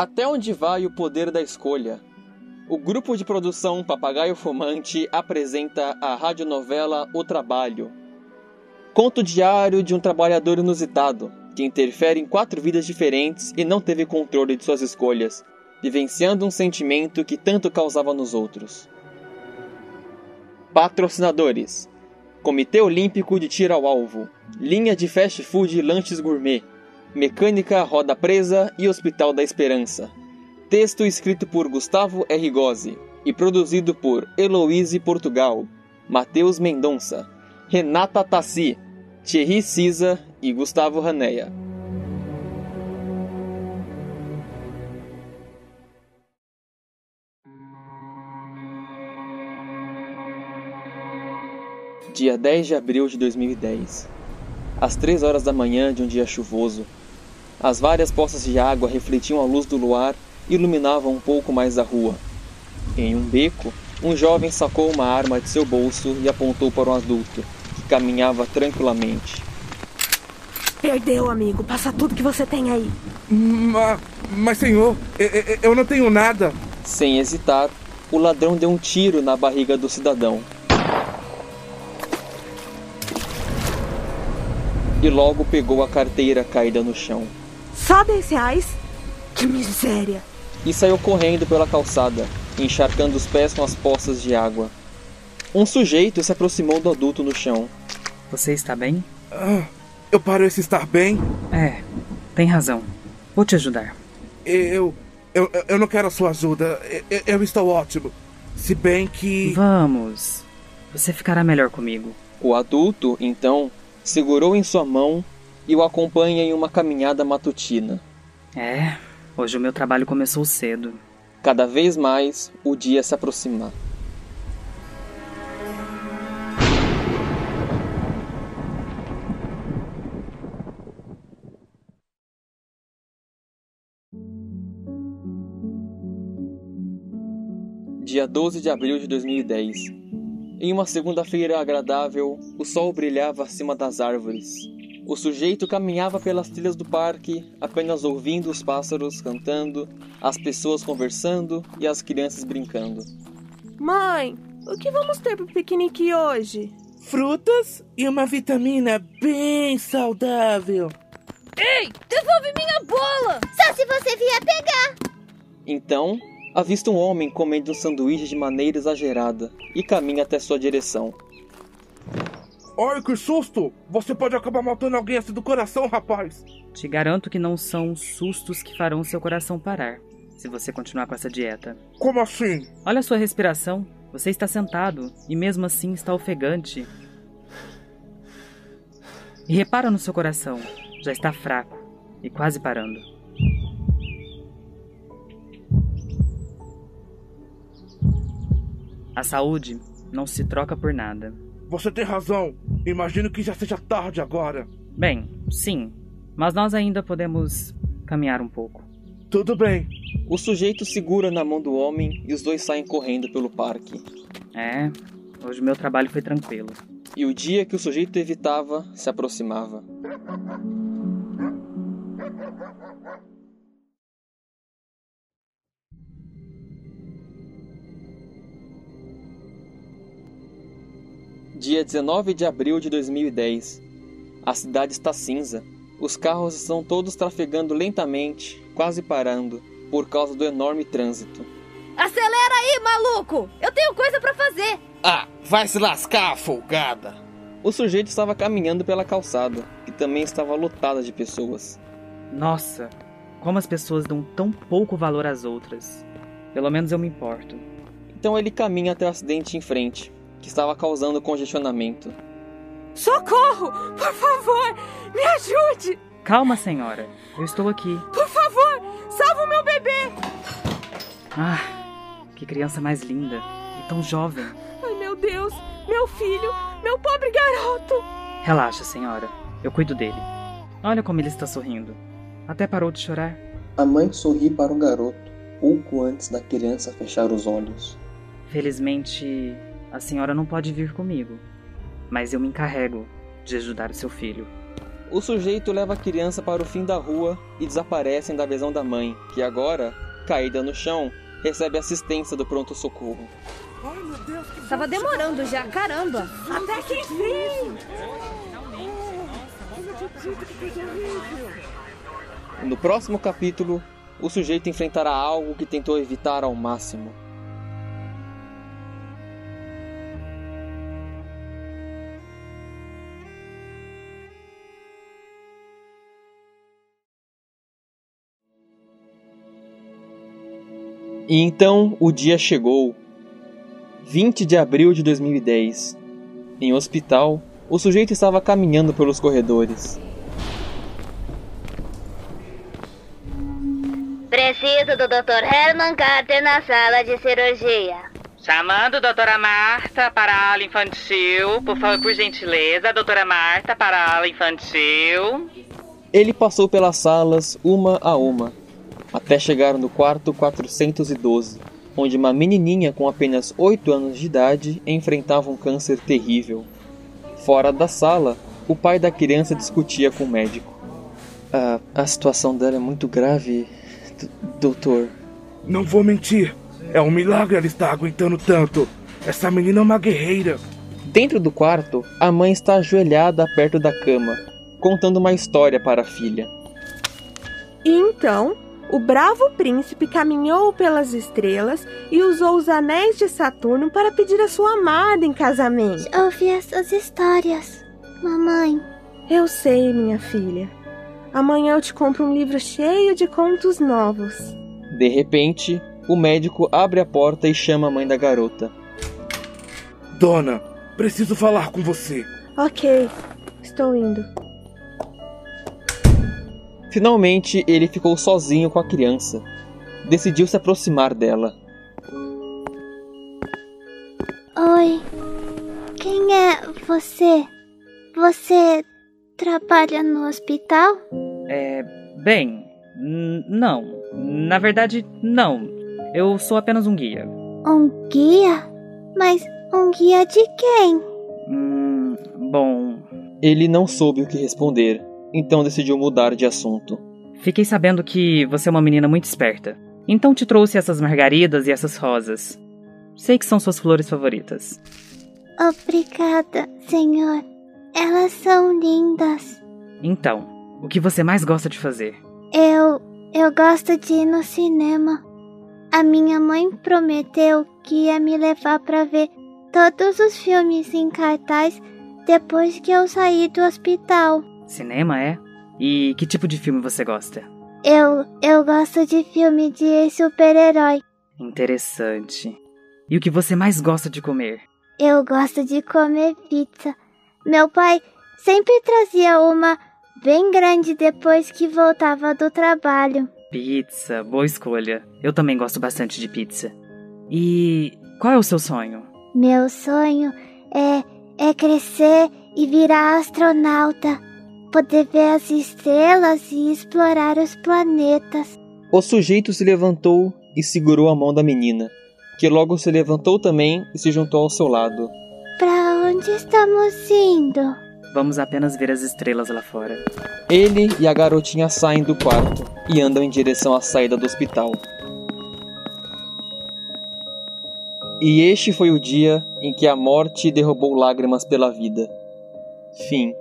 Até onde vai o poder da escolha? O grupo de produção Papagaio Fumante apresenta a radionovela O Trabalho. Conto diário de um trabalhador inusitado que interfere em quatro vidas diferentes e não teve controle de suas escolhas, vivenciando um sentimento que tanto causava nos outros. Patrocinadores: Comitê Olímpico de Tiro ao Alvo, Linha de Fast Food e Lanches Gourmet, Mecânica Roda Presa e Hospital da Esperança. Texto escrito por Gustavo R. Gozzi e produzido por Heloise Portugal, Matheus Mendonça, Renata Tassi, Thierry Cisa e Gustavo Raneia. Dia 10 de abril de 2010. Às 3 horas da manhã de um dia chuvoso, as várias poças de água refletiam a luz do luar e iluminavam um pouco mais a rua. Em um beco, um jovem sacou uma arma de seu bolso e apontou para um adulto, que caminhava tranquilamente. Perdeu, amigo. Passa tudo que você tem aí. Mas, mas senhor, eu, eu não tenho nada. Sem hesitar, o ladrão deu um tiro na barriga do cidadão. E logo pegou a carteira caída no chão. Só 10 reais? Que miséria. E saiu correndo pela calçada, encharcando os pés com as poças de água. Um sujeito se aproximou do adulto no chão. Você está bem? Ah, eu pareço estar bem. É, tem razão. Vou te ajudar. Eu. Eu, eu não quero a sua ajuda. Eu, eu estou ótimo. Se bem que. Vamos. Você ficará melhor comigo. O adulto, então, segurou em sua mão e o acompanha em uma caminhada matutina. É, hoje o meu trabalho começou cedo. Cada vez mais o dia se aproxima. Dia 12 de abril de 2010. Em uma segunda-feira agradável, o sol brilhava acima das árvores. O sujeito caminhava pelas trilhas do parque, apenas ouvindo os pássaros cantando, as pessoas conversando e as crianças brincando. Mãe, o que vamos ter pro piquenique hoje? Frutas e uma vitamina bem saudável. Ei, devolve minha bola! Só se você vier pegar. Então, avista um homem comendo um sanduíche de maneira exagerada e caminha até sua direção. Ai, que susto! Você pode acabar matando alguém assim do coração, rapaz! Te garanto que não são sustos que farão seu coração parar, se você continuar com essa dieta. Como assim? Olha a sua respiração. Você está sentado e mesmo assim está ofegante. E repara no seu coração. Já está fraco e quase parando. A saúde não se troca por nada. Você tem razão. Imagino que já seja tarde agora. Bem, sim, mas nós ainda podemos caminhar um pouco. Tudo bem. O sujeito segura na mão do homem e os dois saem correndo pelo parque. É, hoje meu trabalho foi tranquilo. E o dia que o sujeito evitava se aproximava. Dia 19 de abril de 2010. A cidade está cinza. Os carros estão todos trafegando lentamente, quase parando, por causa do enorme trânsito. Acelera aí, maluco! Eu tenho coisa para fazer! Ah, vai se lascar, folgada! O sujeito estava caminhando pela calçada, que também estava lotada de pessoas. Nossa, como as pessoas dão tão pouco valor às outras. Pelo menos eu me importo. Então ele caminha até o acidente em frente, que estava causando congestionamento. Socorro! Por favor, me ajude! Calma, senhora. Eu estou aqui. Por favor, salva o meu bebê! Ah, que criança mais linda e tão jovem. Ai, meu Deus! Meu filho! Meu pobre garoto! Relaxa, senhora. Eu cuido dele. Olha como ele está sorrindo. Até parou de chorar. A mãe sorri para o garoto, pouco antes da criança fechar os olhos. Felizmente, a senhora não pode vir comigo, mas eu me encarrego de ajudar o seu filho. o sujeito leva a criança para o fim da rua e desaparecem da visão da mãe, que agora, caída no chão, recebe assistência do pronto-socorro. Ai, meu Deus, que Tava demorando já, caramba. Até que enfim! No próximo capítulo, o sujeito enfrentará algo que tentou evitar ao máximo. E então o dia chegou. 20 de abril de 2010. Em um hospital, o sujeito estava caminhando pelos corredores. Preciso do Dr. Herman Carter na sala de cirurgia. Chamando doutora Marta para a ala infantil. Por favor, por gentileza, doutora Marta para a ala infantil. Ele passou pelas salas uma a uma, até chegar no quarto 412, onde uma menininha com apenas 8 anos de idade enfrentava um câncer terrível. Fora da sala, o pai da criança discutia com o médico. Ah, a situação dela é muito grave, doutor. Não vou mentir. É um milagre ela estar aguentando tanto. Essa menina é uma guerreira. Dentro do quarto, a mãe está ajoelhada perto da cama, contando uma história para a filha. E então, o bravo príncipe caminhou pelas estrelas e usou os anéis de Saturno para pedir a sua amada em casamento. Ouvi essas histórias. Mamãe, Eu sei, minha filha. Amanhã eu te compro um livro cheio de contos novos. De repente, o médico abre a porta e chama a mãe da garota. Dona, preciso falar com você. Ok, estou indo. Finalmente, ele ficou sozinho com a criança. Decidiu se aproximar dela. oi. Quem é você? Você trabalha no hospital? É. Bem, não. Na verdade, não. Eu sou apenas um guia. Um guia? Mas um guia de quem? Hum. Bom. Ele não soube o que responder, então decidiu mudar de assunto. Fiquei sabendo que você é uma menina muito esperta. Então te trouxe essas margaridas e essas rosas. Sei que são suas flores favoritas. Obrigada, senhor. Elas são lindas. Então, o que você mais gosta de fazer? Eu. Eu gosto de ir no cinema. A minha mãe prometeu que ia me levar para ver todos os filmes em cartaz depois que eu sair do hospital. Cinema, é? E que tipo de filme você gosta? Eu. Eu gosto de filme de super-herói. Interessante. E o que você mais gosta de comer? Eu gosto de comer pizza. Meu pai sempre trazia uma bem grande depois que voltava do trabalho. Pizza, boa escolha. Eu também gosto bastante de pizza. E qual é o seu sonho? Meu sonho é é crescer e virar astronauta, poder ver as estrelas e explorar os planetas. O sujeito se levantou e segurou a mão da menina, que logo se levantou também e se juntou ao seu lado. Para onde estamos indo? Vamos apenas ver as estrelas lá fora. Ele e a garotinha saem do quarto e andam em direção à saída do hospital. E este foi o dia em que a morte derrubou lágrimas pela vida. Fim.